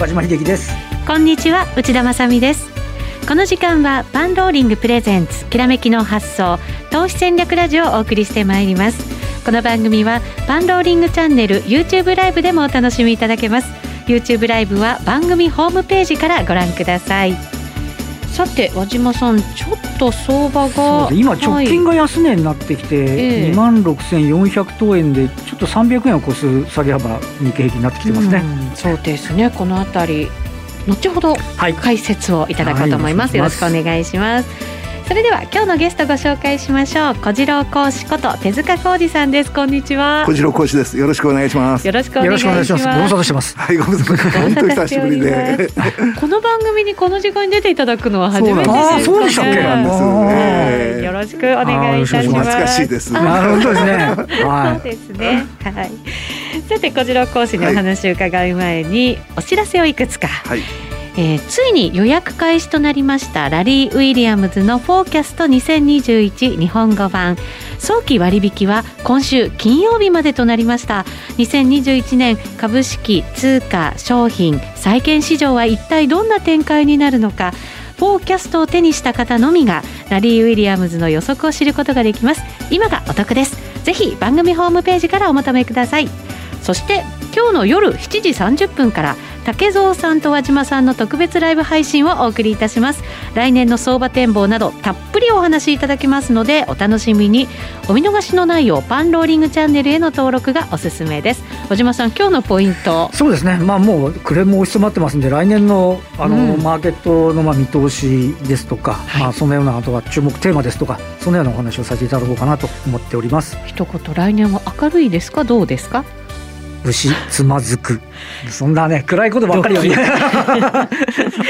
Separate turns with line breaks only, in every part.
和島秀樹です。
こんにちは内田まさです。この時間はバンローリングプレゼンツきらめきの発想投資戦略ラジオをお送りしてまいります。この番組はバンローリングチャンネル YouTube ライブでもお楽しみいただけます。YouTube ライブは番組ホームページからご覧ください。さて和島さんちょっと相場が
今直近が安値になってきて、はい、2万6400等円でちょっと300円を超す下げ幅日経平均になってきてますね、
うそうですね。このあたり後ほど解説をいただこうと思います、はい、よろしくお願いしますそれでは今日のゲストご紹介しましょう。小次郎講師こと手塚浩二さんです。こんにちは。
小次郎講師です。よろしくお願いします。
よろしくお願いします。ご
無沙汰してます。
はいご無沙汰本当久しぶりで。
この番組にこの時間に出ていただくのは初めてです
あそうでしたっけ？
は
い、よろしくお願いいたします。
懐かしいです。
なるほどですね。
はい。そうですね。はい。さて小次郎講師にお話を伺う前に、お知らせをいくつか。はいえー、ついに予約開始となりましたラリー・ウィリアムズのフォーキャスト2021日本語版。早期割引は今週金曜日までとなりました。2021年株式通貨商品債券市場は一体どんな展開になるのか。フォーキャストを手にした方のみがラリー・ウィリアムズの予測を知ることができます。今がお得です。ぜひ番組ホームページからお求めください。そして今日の夜7時30分から竹蔵さんと和島さんの特別ライブ配信をお送りいたします。来年の相場展望などたっぷりお話しいただきますのでお楽しみに。お見逃しのないようパンローリングチャンネルへの登録がおすすめです。和島さん今日のポイント。
そうですね。まあもうクレーム押し詰まってますんで来年のあの、うん、マーケットのまあ見通しですとか、はい、まあそのようなあとは注目テーマですとかそのようなお話をさせていただこうかなと思っております。
一言来年は明るいですか？どうですか？
牛つまずく。そんなね暗いことばっかりは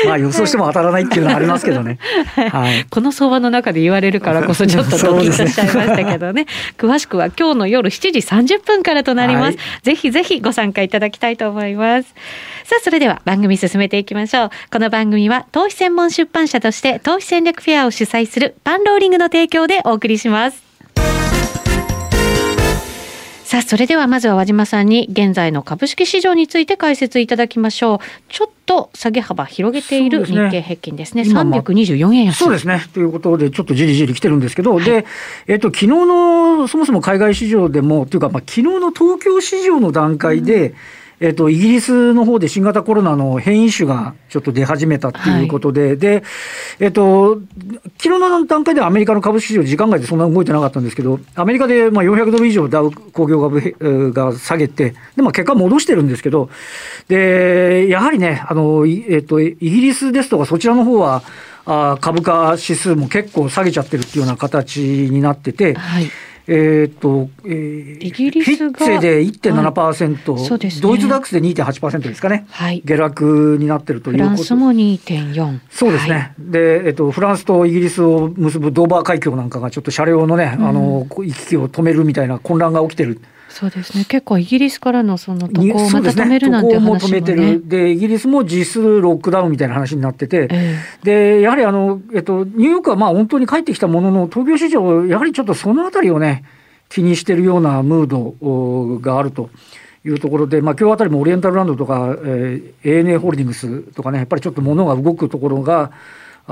まあ予想しても当たらないっていうのはありますけどね、
はい、この相場の中で言われるからこそちょっとドキッとしちゃいましたけどね。ね、詳しくは今日の夜7時30分からとなります、はい、ぜひぜひご参加いただきたいと思います。さあそれでは番組進めていきましょう。この番組は投資専門出版社として投資戦略フェアを主催するパンローリングの提供でお送りしますさあ、それではまずは和島さんに現在の株式市場について解説いただきましょう。ちょっと下げ幅広げている日経平均ですね。すね324円安。
そうですね。ということで、ちょっとじりじり来てるんですけど、はい、で、えっ、と、昨日の、そもそも海外市場でも、というか、まあ、昨日の東京市場の段階で、うんえっ、と、イギリスの方で新型コロナの変異種がちょっと出始めたっていうことで、はい、で、えっ、と、昨日の段階ではアメリカの株式市場、時間外でそんな動いてなかったんですけど、アメリカでまあ400ドル以上ダウ工業株が下げて、で、まあ結果戻してるんですけど、で、やはりね、あの、えっ、と、イギリスですとかそちらの方は、あ株価指数も結構下げちゃってるっていうような形になってて、はいえっ、ー、と、えー、イギリスがフィッツェで1.7%、はい。ね、ドイツダックスで2.8%ですかね、はい、下落になってるということ。フラン
スも2.4。
そうですね、はい、で、えっ、ー、と、フランスとイギリスを結ぶドーバー海峡なんかがちょっと車両のね、うん、あの行き来を止めるみたいな混乱が起きてる。
そうですね。結構イギリスからのその渡航をまた止めるなんて話も、ね、も止めてる。
で、イギリスも実質ロックダウンみたいな話になってて、えー、で、やはりあの、えっと、ニューヨークはまあ本当に帰ってきたものの、東京市場、やはりちょっとそのあたりをね、気にしてるようなムードがあると。いうところで、まあ、今日あたりもオリエンタルランドとか、えー、ANA ホールディングスとかね、やっぱりちょっと物が動くところが、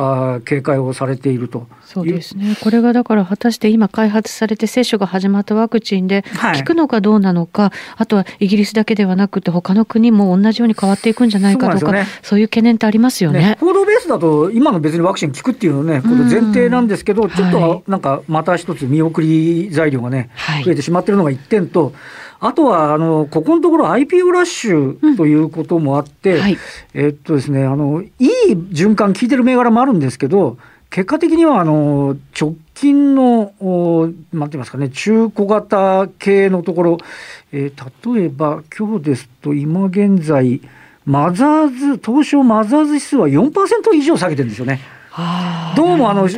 あ警戒をされていると。
そうですね、これがだから果たして今、開発されて接種が始まったワクチンで、効くのかどうなのか、はい、あとはイギリスだけではなくて、他の国も同じように変わっていくんじゃないかとか、そう、ね,、いう懸念ってありますよね、ね、
報道ベースだと、今の別にワクチン効くっていうのね、この前提なんですけど、ちょっとなんかまた一つ見送り材料がね、はい、増えてしまってるのが一点と、あとは、あの、ここのところ IPO ラッシュということもあって、うんはい、えっとですね、あの、いい循環効いてる銘柄もあるんですけど、結果的には、あの、直近の、なんて言いますかね、中小型系のところ、えー、例えば、今日ですと、今現在、マザーズ、東証マザーズ指数は4%以上下げてるんですよね。どうもあのあの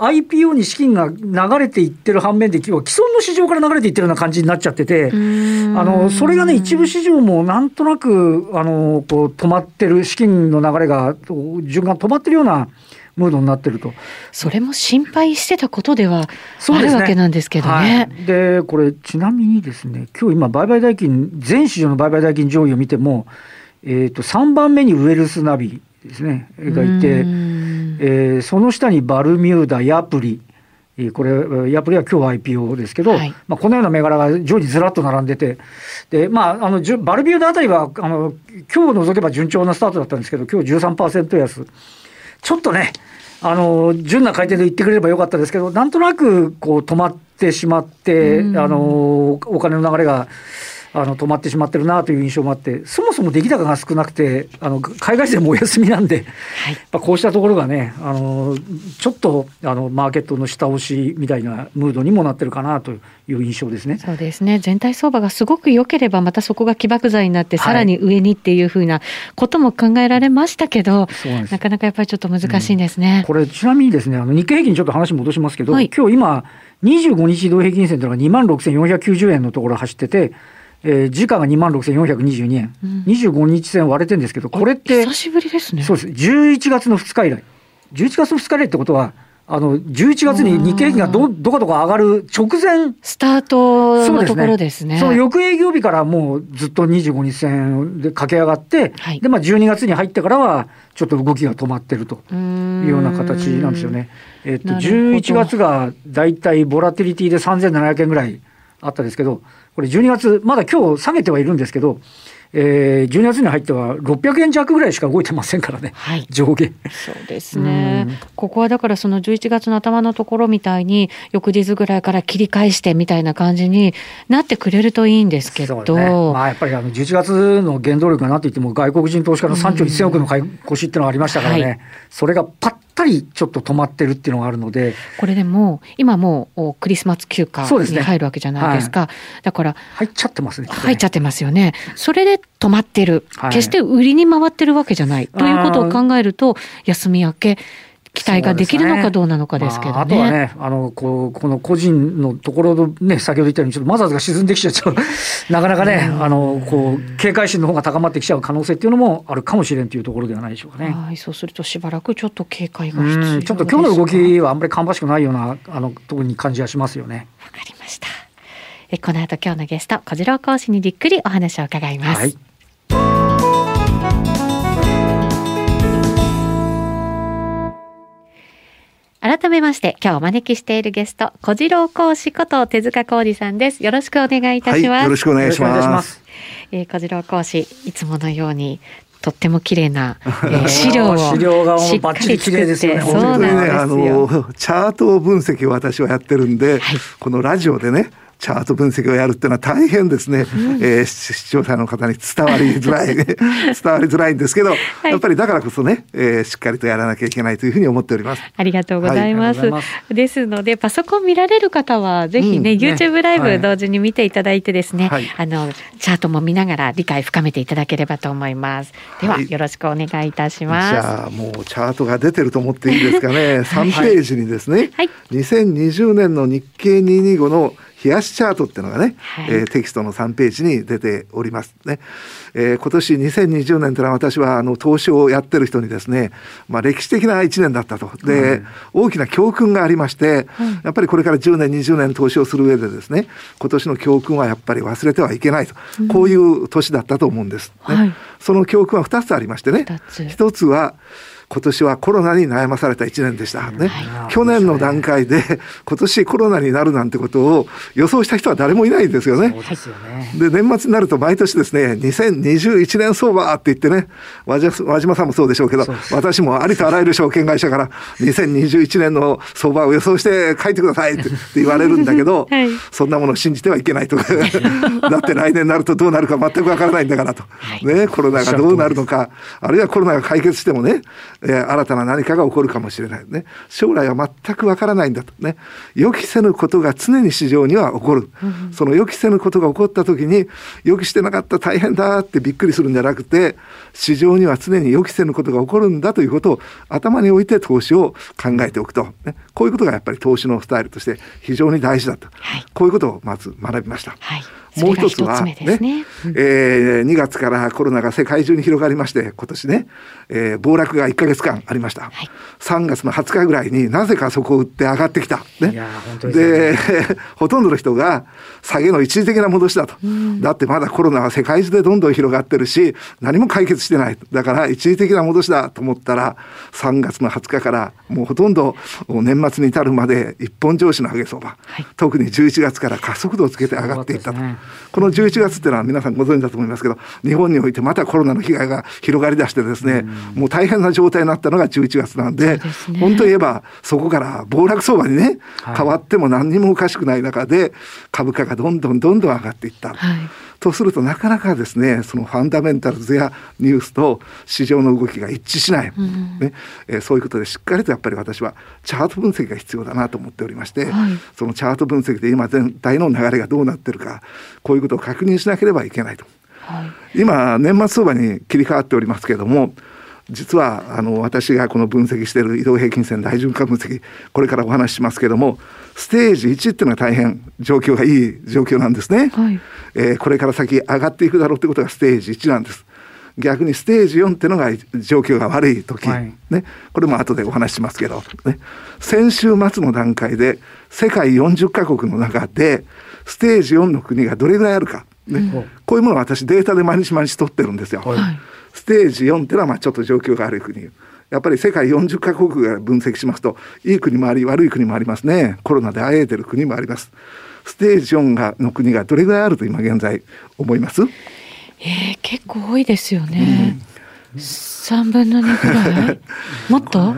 IPO に資金が流れていってる反面で、今日は既存の市場から流れていってるような感じになっちゃってて、あのそれがね、一部市場もなんとなくあのこう止まってる、資金の流れが、循環止まってるような。ムードになってると
それも心配してたことではあるわけなんですけどね。
で、ねはい、これちなみにですね今日今売買代金全市場の売買代金上位を見てもえー、と3番目にウェルスナビですね。がいて、えー、その下にバルミューダヤプリ。これヤプリは今日 IPO ですけど、はい、まあ、このような銘柄が常時ずらっと並んでて。で、まあ、あのバルミューダあたりはあの今日除けば順調なスタートだったんですけど今日13%安。ちょっとねあの純な回転で言ってくれればよかったですけどなんとなくこう止まってしまって、あのお金の流れがあの止まってしまってるなという印象もあってそもそも出来高が少なくてあの海外勢もお休みなんで、はい、こうしたところがねあのちょっとあのマーケットの下押しみたいなムードにもなってるかなという印象ですね。
そうですね。全体相場がすごく良ければまたそこが起爆剤になってさらに上にっていうふうなことも考えられましたけど、はい、なかなかやっぱりちょっと難しいんですね。
うん、これちなみにですねあの日経平均ちょっと話戻しますけど、はい、今日今25日移動平均線というのが2万6490円のところ走っててえー、時価が2万6422円、うん、25日線割れてるんですけど、これって、
久しぶりですね。
そうです。11月の2日以来。11月の2日以来ってことは、あの、11月に日経平均がど、どこどこ上がる直前。
スタートのところですね。
その翌営業日からもうずっと25日線で駆け上がって、はい、で、まあ12月に入ってからは、ちょっと動きが止まってるというような形なんですよね。えっと、11月がだいたいボラティリティで3700円ぐらいあったんですけど、これ12月、まだ今日下げてはいるんですけど、えー、12月に入っては600円弱ぐらいしか動いてませんからね、はい、上下。
そうですね、ここはだからその11月の頭のところみたいに、翌日ぐらいから切り返してみたいな感じになってくれるといいんですけど、ね、
まあ、やっぱりあの11月の原動力がなっていっても、外国人投資家の3兆1000億の買い越しっていうのがありましたからね、はい、それがパッたりちょっと止まってるっていうのがあるので。
これでも今もうクリスマス休暇に入るわけじゃないですか、ねはい、だから
入っちゃってますね
入っちゃってますよね。それで止まってる、決して売りに回ってるわけじゃない。ということを考えると休み明け期待ができるのかどうなのかですけどね。
あ、とはね、あの、こう、この個人のところのね、先ほど言ったように、ちょっとマザーズが沈んできちゃうと、なかなかね、あの、こう、警戒心の方が高まってきちゃう可能性っていうのもあるかもしれんというところではないでしょうかね。
はい、そうするとしばらくちょっと警戒が必要
ちょっと今日の動きはあんまり芳しくないような、あの、ところに感じはしますよね。
わかりました。えこの後今日のゲスト、小次郎講師にじっくりお話を伺います。はい改めまして今日お招きしているゲスト小次郎講師こと手塚浩二さんです。よろしくお願いいたします、はい、
よろしくお願いします。
えー、小次郎講師いつものようにとっても綺麗な、えー、資料を
資料がしっかり作って、ね、
そうなんですよ、ね、あの
チャート分析を私はやってるんで、はい、このラジオでねチャート分析をやるっていうのは大変ですね、うん、えー、視聴者の方に伝わりづら い。伝わりづらいんですけど、はい、やっぱりだからこそね、えー、しっかりとやらなきゃいけないというふうに思っております。
ありがとうございます。はい、ですのでパソコン見られる方はぜひね、うん、YouTube ライブ同時に見ていただいてですね、はい、あのチャートも見ながら理解深めていただければと思います。では、よろしくお願いいたします。
じゃあもうチャートが出てると思っていいですかね。3ページにですね、はい、2020年の日経225の冷やしチャートっていうのがね、はい、えー、テキストの3ページに出ておりますね。えー、今年2020年というのは私はあの投資をやってる人にですね、まあ、歴史的な1年だったと。で、うん、大きな教訓がありまして、うん、やっぱりこれから10年20年投資をする上でですね今年の教訓はやっぱり忘れてはいけないと、うん、こういう年だったと思うんです、ね、はい、その教訓は2つありましてね。1つは今年はコロナに悩まされた1年でした。ね、はい、去年の段階で今年コロナになるなんてことを予想した人は誰もいないんですよね。で、ね、年末になると毎年ですね2021年相場って言ってね和島さんもそうでしょうけど私もありとあらゆる証券会社から2021年の相場を予想して書いてくださいって言われるんだけど、はい、そんなものを信じてはいけないと だって来年になるとどうなるか全くわからないんだからと、はい、ね、コロナがどうなるのかあるいはコロナが解決してもねえー、新たな何かが起こるかもしれない。ね。将来は全くわからないんだと。ね。予期せぬことが常に市場には起こる、うん、その予期せぬことが起こった時に予期してなかった大変だってびっくりするんじゃなくて市場には常に予期せぬことが起こるんだということを頭に置いて投資を考えておくと、ね、こういうことがやっぱり投資のスタイルとして非常に大事だと、はい、こういうことをまず学びました。はいもう一つはねね、えー、2月からコロナが世界中に広がりまして今年ね、えー、暴落が1か月間ありました、はい、3月の20日ぐらいになぜかそこを売って上がってきた、ね、で、ね、ほとんどの人が下げの一時的な戻しだと、うん、だってまだコロナは世界中でどんどん広がってるし何も解決してない。だから一時的な戻しだと思ったら3月の20日からもうほとんど年末に至るまで一本上司の上げ相場、はい、特に11月から加速度をつけて上がっていったと、ね、この11月っていうのは皆さんご存知だと思いますけど日本においてまたコロナの被害が広がりだしてですね、うん、もう大変な状態になったのが11月なんで、ね、本当言えばそこから暴落相場にね、はい、変わっても何にもおかしくない中で株価がどんどんどんどん上がっていった。はいとするとなかなかですねそのファンダメンタルズやニュースと市場の動きが一致しない、うん、ね。えー、そういうことでしっかりとやっぱり私はチャート分析が必要だなと思っておりまして、はい、そのチャート分析で今全体の流れがどうなってるかこういうことを確認しなければいけないと。はい、今年末相場に切り替わっておりますけれども実はあの私がこの分析している移動平均線大循環分析これからお話ししますけれどもステージ1っていうのは大変状況がいい状況なんですね、はい、えー、これから先上がっていくだろうってことがステージ1なんです。逆にステージ4っていうのが状況が悪い時、はい、ね、これも後でお話ししますけど、ね、先週末の段階で世界40カ国の中でステージ4の国がどれぐらいあるか、ね、うん、こういうものを私データで毎日毎日取ってるんですよ。はい、ステージ4っていうのはまあちょっと状況が悪い国。やっぱり世界40カ国が分析しますといい国もあり悪い国もありますね。コロナであえいでる国もあります。ステージ4がの国がどれぐらいあると今現在思います？
えー、結構多いですよね、うん、3分の2ぐらい？もっと？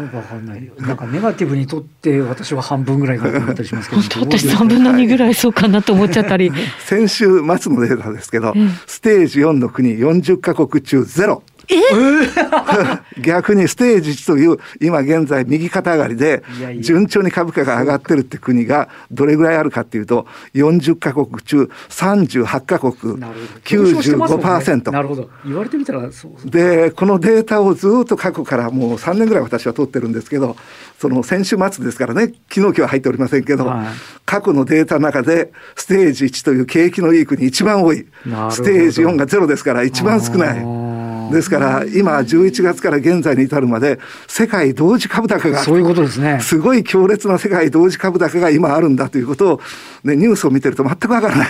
なんかネガティブにとって私は半分ぐらいかと思ったりしますけど。
本当私3分の2ぐらいそうかなと思っちゃったり。
先週末のデータですけど、うん、ステージ4の国40カ国中ゼロ 逆にステージ1という今現在右肩上がりで順調に株価が上がってるって国がどれぐらいあるかっていうと40カ国中38カ国95%
なるほど。言われてみたらそう
でこのデータをずっと過去からもう3年ぐらい私は取ってるんですけどその先週末ですからね昨日今日は入っておりませんけど、はい、過去のデータの中でステージ1という景気のいい国一番多い。ステージ4がゼロですから一番少ない。ですから今11月から現在に至るまで世界同時株高が
そういうことですね。
すごい強烈な世界同時株高が今あるんだということを、ね、ニュースを見てると全くわからない、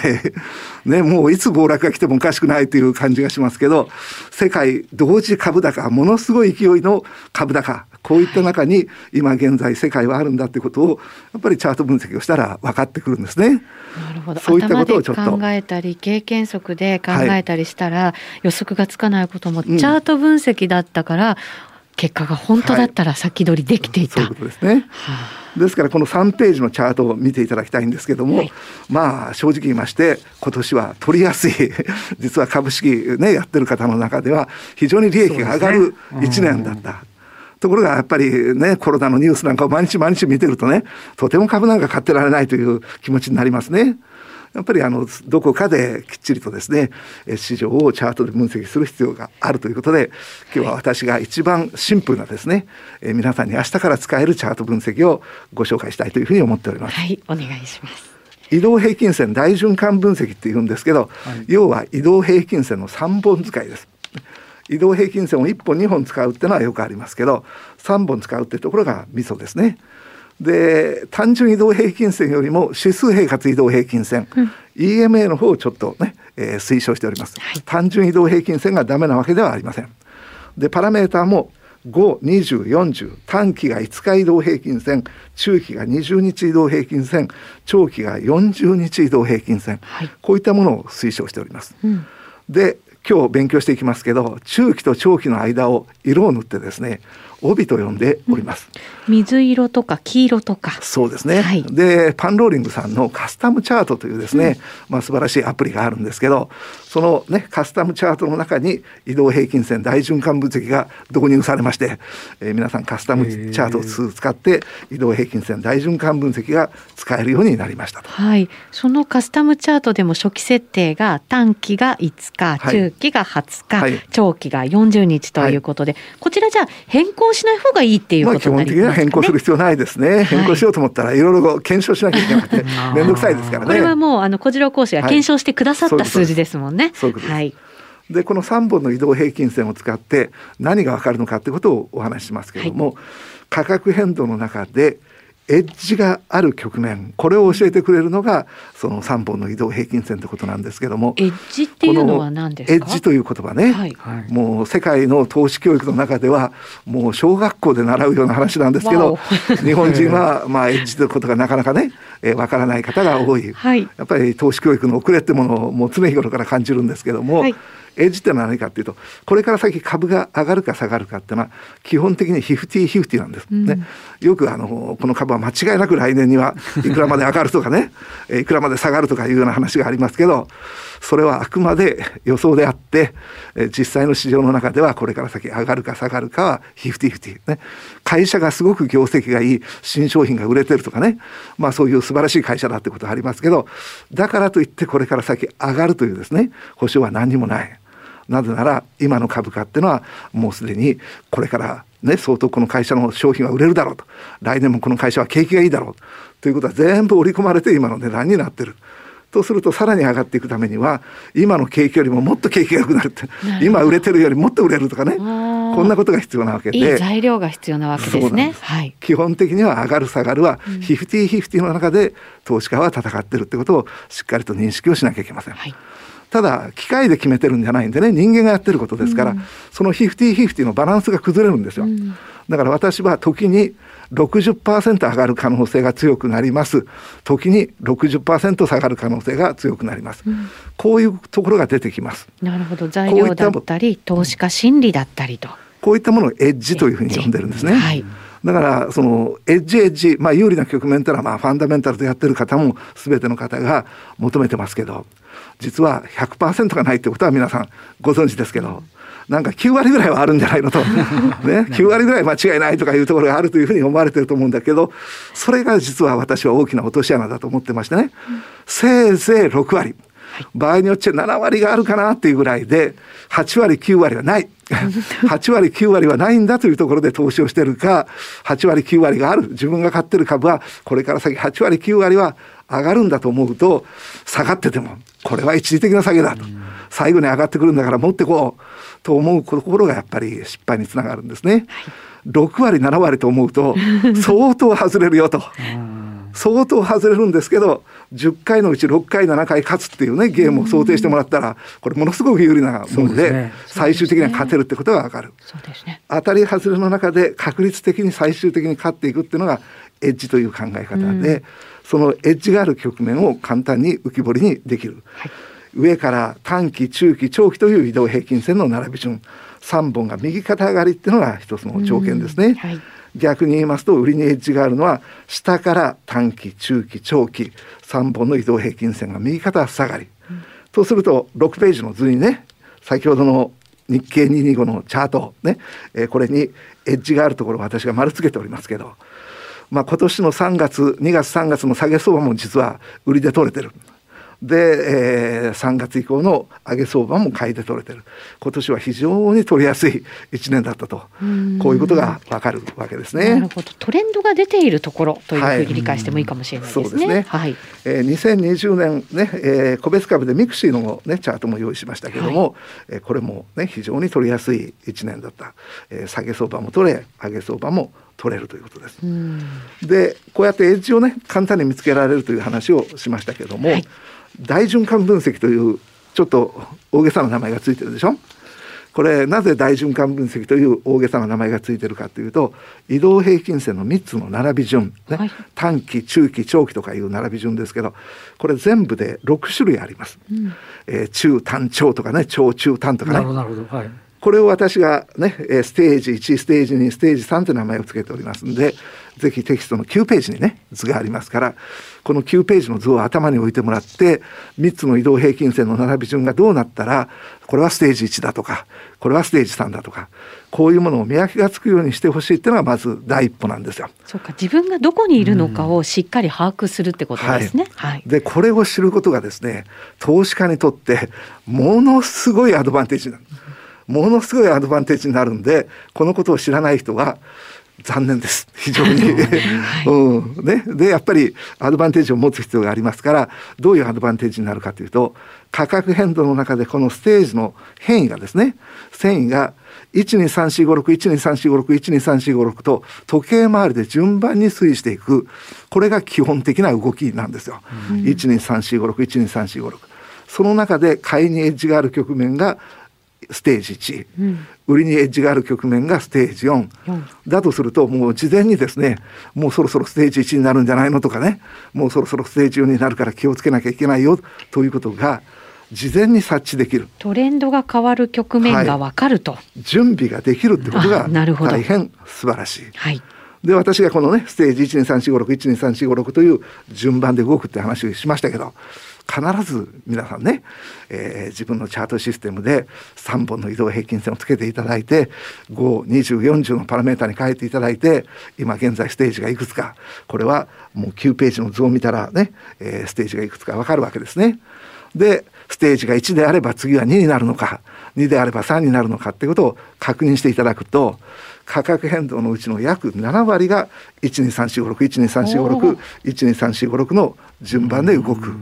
ね、もういつ暴落が来てもおかしくないという感じがしますけど世界同時株高ものすごい勢いの株高こういった中に今現在世界はあるんだということをやっぱりチャート分析をしたら分かってくるんですね。
なるほど。そういったことをちょっと考えたり経験則で考えたりしたら、予測がつかないこともチャート分析だったから、うん、結果が本当だったら先取りできていた。
はい、そういうことですね。はあですからこの3ページのチャートを見ていただきたいんですけども、はい、まあ正直言いまして今年は取りやすい実は株式ねやってる方の中では非常に利益が上がる1年だった。ところがやっぱりね、コロナのニュースなんかを毎日毎日見てるとね、とても株なんか買ってられないという気持ちになりますね。やっぱりあのどこかできっちりとですね市場をチャートで分析する必要があるということで今日は私が一番シンプルなですね、え皆さんに明日から使えるチャート分析をご紹介したいというふうに思っております。
はいお願いします
移動平均線大循環分析っていうんですけど、はい、要は移動平均線の3本使いです。移動平均線を1本2本使うっていうのはよくありますけど3本使うっていうところがミソですね。で単純移動平均線よりも指数平滑移動平均線、うん、EMA の方をちょっとね、えー、推奨しております、はい、単純移動平均線がダメなわけではありません。でパラメーターも52040短期が5日移動平均線中期が20日移動平均線長期が40日移動平均線、はい、こういったものを推奨しております、うん、で今日勉強していきますけど中期と長期の間を色を塗ってですね帯と呼んでおります、
うん、水色とか黄色とか。
そうですね、はい、でパンローリングさんのカスタムチャートというですね、うん、まあ素晴らしいアプリがあるんですけどそのねカスタムチャートの中に移動平均線大循環分析が導入されまして、えー、皆さんカスタムチャートを使って移動平均線大循環分析が使えるようになりました
はい。そのカスタムチャートでも初期設定が短期が5日、中期が20日、はい、長期が40日ということで、はい、こちらじゃあ変更更しない方がいいっていうこと
ね、まあ、基本的には変更する必要ないですね。変更しようと思ったらいろいろ検証しなきゃいけなくて 面倒くさいですからね。こ
れはもうあの小次郎講師が検証してくださった数字ですもんね。
はい。でこの3本の移動平均線を使って何が分かるのかということをお話ししますけれども、はい、価格変動の中でエッジがある局面。これを教えてくれるのがその3本の移動平均線ということなんですけども。
エッジっていうのは何です
か？エッジという言葉ね、はい、もう世界の投資教育の中ではもう小学校で習うような話なんですけど日本人はまあエッジということがなかなかねえー、分からない方が多い、はい、やっぱり投資教育の遅れってものをもう常日頃から感じるんですけども、はいエッジってのは何かっていうとこれから先株が上がるか下がるかっていうのは基本的にヒフティヒフティなんです、ね、うん、よくあのこの株は間違いなく来年には いくらまで上がるとかね。いくらまで下がるとかいうような話がありますけどそれはあくまで予想であって実際の市場の中ではこれから先上がるか下がるかはヒフティフティね。会社がすごく業績がいい新商品が売れてるとかね。まあそういう素晴らしい会社だってことはありますけどだからといってこれから先上がるというですね保証は何にもない。なぜなら今の株価っていうのはもうすでにこれからね相当この会社の商品は売れるだろうと。来年もこの会社は景気がいいだろうと。いうことは全部織り込まれて今の値段になってる。とするとさらに上がっていくためには今の景気よりももっと景気が良くなるって。今売れてるよりもっと売れるとかね。こんなことが必要なわけで。い
い材料が必要なわけですね。
はい、基本的には上がる下がるはフィフティフィフティの中で投資家は戦ってるってことをしっかりと認識をしなきゃいけません。はいただ機械で決めてるんじゃないんでね人間がやってることですから、うん、そのフィフティフィフティのバランスが崩れるんですよ、うん、だから私は時に60%上がる可能性が強くなります。時に60%下がる可能性が強くなります、うん、こういうところが出てきます。
なるほど。材料だったり投資家心理だったりと。
こういったものをエッジというふうに呼んでるんですね、はい。だからそのエッジエッジ、まあ、有利な局面というのはまあファンダメンタルでやってる方も全ての方が求めてますけど実は100%がないってことは皆さんご存知ですけど。なんか9割ぐらいはあるんじゃないのと、ね、9割ぐらい間違いないとかいうところがあるというふうに思われてると思うんだけどそれが実は私は大きな落とし穴だと思ってましてね、せいぜい6割。場合によっちゃ7割があるかなっていうぐらいで8割9割はない。8割9割はないんだというところで投資をしてるか8割9割がある。自分が買ってる株はこれから先8割9割は上がるんだと思うと下がっててもこれは一時的な下げだと。最後に上がってくるんだから持ってこうと思うところがやっぱり失敗につながるんですね。6割7割と思うと相当外れるよと。相当外れるんですけど10回のうち6回7回勝つっていうねゲームを想定してもらったらこれものすごく有利なもので最終的には勝てるってことが分かる、当たり外れの中で確率的に最終的に勝っていくっていうのがエッジという考え方で、そのエッジがある局面を簡単に浮き彫りにできる、はい、上から短期中期長期という移動平均線の並び順。3本が右肩上がりっていうのが一つの条件ですね。はい、逆に言いますと売りにエッジがあるのは下から短期中期長期。3本の移動平均線が右肩下がり、うん、とすると6ページの図にね先ほどの日経225のチャートね、えー、これにエッジがあるところを私が丸つけておりますけどまあ、今年の3月2月3月の下げ相場も実は売りで取れてる。で、えー、3月以降の上げ相場も買いで取れてる。今年は非常に取りやすい1年だったと。こういうことが分かるわけですね。
なるほど。トレンドが出ているところというふうに理解してもいいかもしれないですね。はい、そうですね、はい。
えー、2020年ね、えー、個別株でミクシィの、ね、チャートも用意しましたけども、はい、えー、これも、ね、非常に取りやすい1年だった、えー、下げ相場も取れ上げ相場も取れるということです。でこうやってエッジをね簡単に見つけられるという話をしましたけども、はい、大循環分析というちょっと大げさな名前がついてるでしょ？これなぜ大循環分析という大げさな名前がついてるかというと移動平均線の3つの並び順、ね、はい、短期中期長期とかいう並び順ですけどこれ全部で6種類あります。うん、えー、中短長とかね長中短とかね。なるほど。はいこれを私がね、ステージ1、ステージ2、ステージ3という名前を付けておりますんで、ぜひテキストの9ページにね、図がありますから、この9ページの図を頭に置いてもらって、3つの移動平均線の並び順がどうなったら、これはステージ1だとか、これはステージ3だとか、こういうものを見分けがつくようにしてほしいっていうのがまず第一歩なんですよ。
そうか、自分がどこにいるのかをしっかり把握するってことですね。
はい。はい、で、これを知ることがですね、投資家にとってものすごいアドバンテージなんです。ものすごいアドバンテージになるんでこのことを知らない人は残念です。非常に、うん。ね、でやっぱりアドバンテージを持つ必要がありますからどういうアドバンテージになるかというと価格変動の中でこのステージの変異がですね繊維が123456123456123456と時計回りで順番に推移していくこれが基本的な動きなんですよ。うん、123456123456その中で買いにエッジがある局面がステージ1、うん、売りにエッジがある局面がステージ4、うん、だとするともう事前にですねもうそろそろステージ1になるんじゃないのとかね。もうそろそろステージ4になるから気をつけなきゃいけないよということが事前に察知できる。
トレンドが変わる局面がわかると、は
い、準備ができるってことが大変素晴らしい。はい。で私がこのねステージ123456123456という順番で動くって話をしましたけど必ず皆さんね、えー、自分のチャートシステムで3本の移動平均線をつけていただいて52040のパラメータに変えていただいて今現在ステージがいくつかこれはもう9ページの図を見たらね、えー、ステージがいくつか分かるわけですね。でステージが1であれば次は2になるのか2であれば3になるのかっていうことを確認していただくと価格変動のうちの約7割が123456123456の順番で動く。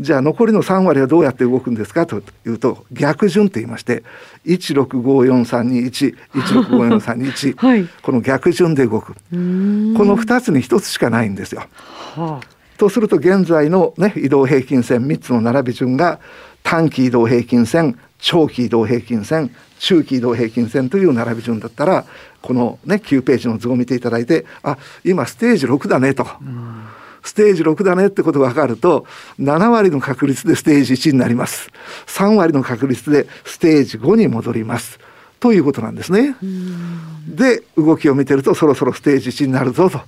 じゃあ残りの3割はどうやって動くんですかというと逆順って言いまして165431 165431、はい、この逆順で動く。この2つに1つしかないんですよ。はあ、とすると現在の、ね、移動平均線3つの並び順が短期移動平均線長期移動平均線中期移動平均線という並び順だったらこの、ね、9ページの図を見ていただいてあ今ステージ6だねと。ステージ6だねってことが分かると7割の確率でステージ1になります。3割の確率でステージ5に戻ります。ということなんですね。で動きを見てるとそろそろステージ1になるぞと。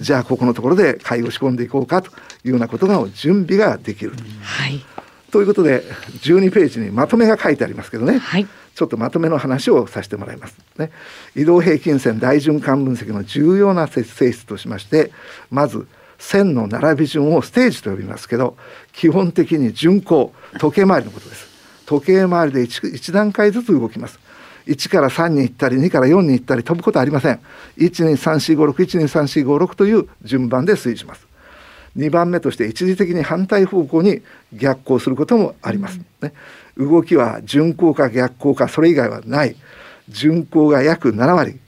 じゃあここのところで買いを仕込んでいこうかというようなことが準備ができる。はい、ということで12ページにまとめが書いてありますけどね、はい、ちょっとまとめの話をさせてもらいます。ね、移動平均線大循環分析の重要な性質としましてまず線の並び順をステージと呼びますけど基本的に巡行時計回りのことです。時計回りで 1, 1段階ずつ動きます。1から3に行ったり2から4に行ったり飛ぶことはありません。123456123456という順番で推移します。2番目として一時的に反対方向に逆行することもあります、ね、動きは巡行か逆行かそれ以外はない。巡行が約7割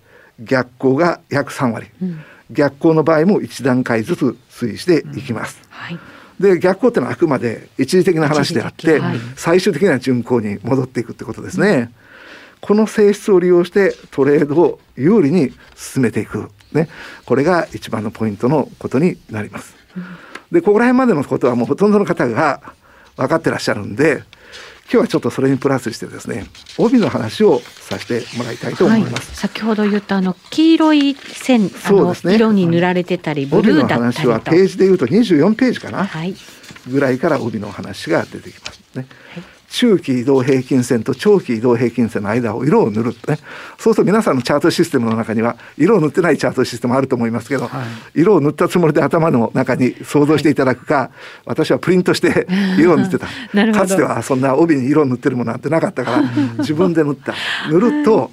逆行が約3割、うん。逆行の場合も1段階ずつ推移していきます。うんはい、で逆行ってのはあくまで一時的な話であって、はい、最終的には巡行に戻っていくってことですね。うん、この性質を利用してトレードを有利に進めていく、ね、これが一番のポイントのことになります。でここら辺までのことはもうほとんどの方が分かってらっしゃるんで今日はちょっとそれにプラスしてですね帯の話をさせてもらいたいと思います、
はい、先ほど言ったあの黄色い線そうです、ね、色に塗られてたり、ブルーだったり
と。帯の話はページでいうと24ページかな、はい、ぐらいから帯の話が出てきますね、はい中期移動平均線と長期移動平均線の間を色を塗るね。そうすると皆さんのチャートシステムの中には色を塗ってないチャートシステムあると思いますけど、はい、色を塗ったつもりで頭の中に想像していただくか、はい、私はプリントして 色を塗ってた。かつてはそんな帯に色を塗ってるものなんてなかったから自分で塗った。塗ると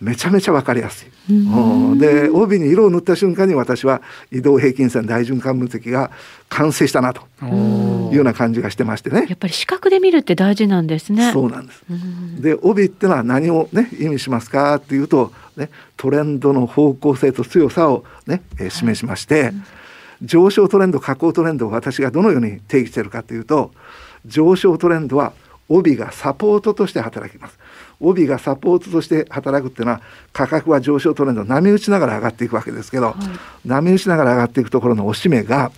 めちゃめちゃ分かりやすい。で帯に色を塗った瞬間に私は移動平均線大循環分析が完成したなというような感じがしてましてね。
やっぱり視覚で見るって大事なんですね。
そうなんです。で帯ってのは何をね意味しますかっていうとねトレンドの方向性と強さをね、えー、示しまして、はい、上昇トレンド下降トレンドを私がどのように定義しているかというと上昇トレンドは帯がサポートとして働きます。帯がサポートとして働くっていうのは価格は上昇トレンド波打ちながら上がっていくわけですけど、はい、波打ちながら上がっていくところの押し目が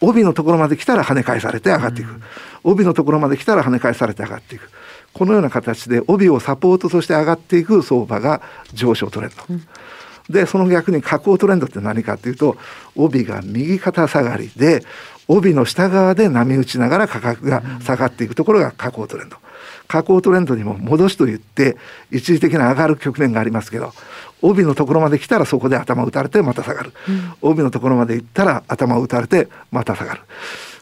帯のところまで来たら跳ね返されて上がっていく、うん、帯のところまで来たら跳ね返されて上がっていく。このような形で帯をサポートとして上がっていく相場が上昇トレンド。うん。でその逆に下降トレンドって何かっていうと帯が右肩下がりで帯の下側で波打ちながら価格が下がっていくところが下降トレンド。下降トレンドにも戻しと言って一時的な上がる局面がありますけど帯のところまで来たらそこで頭を打たれてまた下がる、うん、帯のところまで行ったら頭を打たれてまた下がる。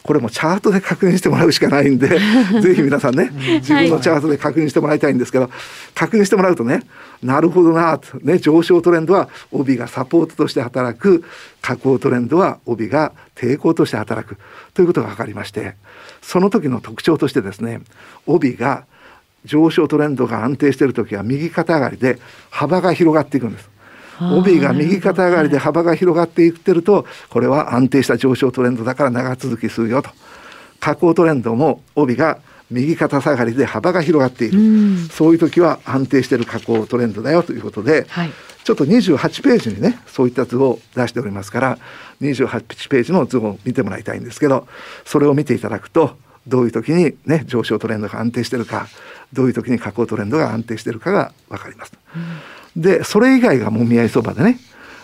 これもチャートで確認してもらうしかないんで ぜひ皆さんね自分のチャートで確認してもらいたいんですけど、確認してもらうとねなるほどなと、ね、上昇トレンドは帯がサポートとして働く。下降トレンドは帯が抵抗として働く。ということが分かりましてその時の特徴としてですね帯が上昇トレンドが安定している時は右肩上がりで幅が広がっていくんです。帯が右肩上がりで幅が広がっていってるとこれは安定した上昇トレンドだから長続きするよと。下降トレンドも帯が右肩下がりで幅が広がっている、うそういう時は安定している下降トレンドだよということで、はい、ちょっと28ページにねそういった図を出しておりますから28ページの図を見てもらいたいんですけどそれを見ていただくとどういう時にね上昇トレンドが安定してるかどういう時に下降トレンドが安定してるかが分かります。うん、でそれ以外がもみ合い相場でね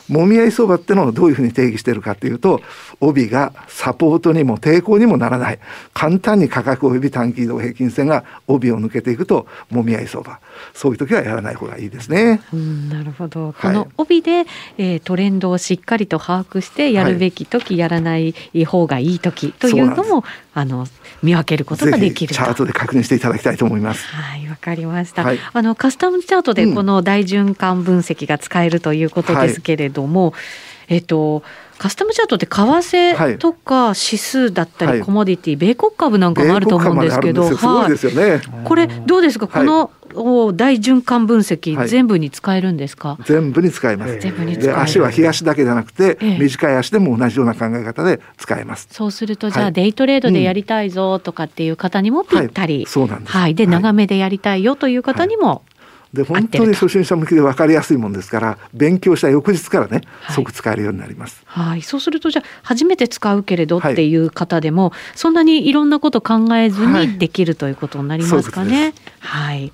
もみ合い相場ってのをどういうふうに定義しているかというと帯がサポートにも抵抗にもならない。簡単に価格及び短期移動平均線が帯を抜けていくともみ合い相場そういう時はやらない方がいいですね。
うん、なるほど、はい、この帯で、えー、トレンドをしっかりと把握してやるべき時、はい、やらない方がいい時というのもあの見分けることができる
チャートで確認していただきたいと思います。
はいわかりました、はい、あのカスタムチャートでこの大循環分析が使えるということですけれども、うんはい、えっとカスタムチャートって為替とか指数だったりコモディティ、米国株なんかもあると思うんですけど、
はい、
これどうですか、この大循環分析、全部に使えるんですか？
全部に使えます。全部にで足は日足だけじゃなくて、短い足でも同じような考え方で使えます。
そうするとじゃあ、デイトレードでやりたいぞとかっていう方にもぴったり、
そうなんです。
はい、で長めでやりたいよという方にも
で本当に初心者向けで分かりやすいもんですから勉強した翌日からね、はい、即使えるようになります。
はい、そうするとじゃあ初めて使うけれどってい。う方でも、はい、そんなにいろんなこと考えずにできるということになりますかね。はい、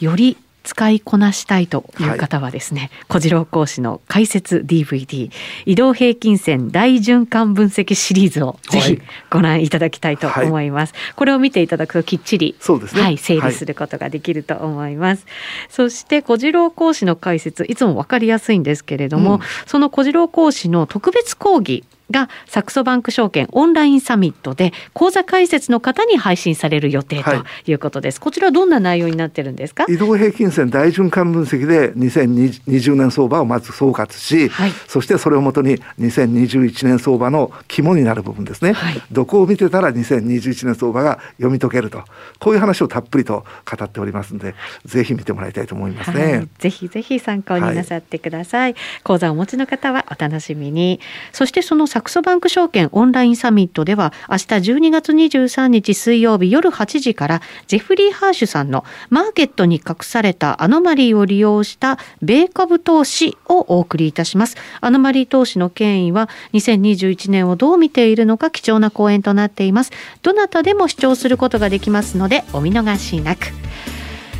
より使いこなしたいという方はですね、はい、小次郎講師の解説 DVD 移動平均線大循環分析シリーズをぜひご覧いただきたいと思います、はい、これを見ていただくときっちりそうですね、はい、整理することができると思います、そして小次郎講師の解説いつもわかりやすいんですけれども、うん、その小次郎講師の特別講義がサクソバンク証券オンラインサミットで講座解説の方に配信される予定とい。うことです、はい、こちらどんな内容になってるんですか？
移動平均線大循環分析で2020年相場をまず総括し、はい、そしてそれをもとに2021年相場の肝になる部分ですね、はい、どこを見てたら2021年相場が読み解けると。こういう話をたっぷりと語っておりますのでぜひ見てもらいたいと思いますね、
ぜひぜひ参考になさってください、講座をお持ちの方はお楽しみに。そしてそのサクソバンク証券オンラインサミットでは明日12月23日水曜日夜8時からジェフリー・ハーシュさんのマーケットに隠されたアノマリーを利用した米株投資をお送りいたします。アノマリー投資の権威は2021年をどう見ているのか貴重な講演となっています。どなたでも視聴することができますのでお見逃しなく。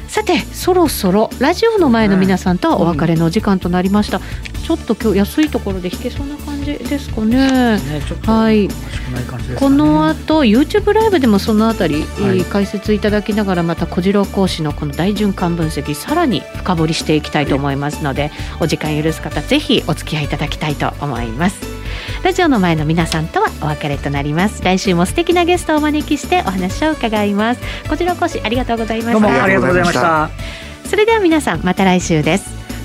さてそろそろラジオの前の皆さんとはお別れの時間となりました、うん、ちょっと今日安いところで弾けそうな感じですかね、ね、はい。この後 YouTube ライブでもそのあたり、はい、解説いただきながらまた小次郎講師のこの大循環分析さらに深掘りしていきたいと思いますので、お時間許す方ぜひお付き合いいただきたいと思います。ラジオの前の皆さんとはお別れとなります。来週も素敵なゲストをお招きしてお話を伺います。こちら講師ありがとうございました。どう
もありがとうございました。
それでは皆さんまた来週です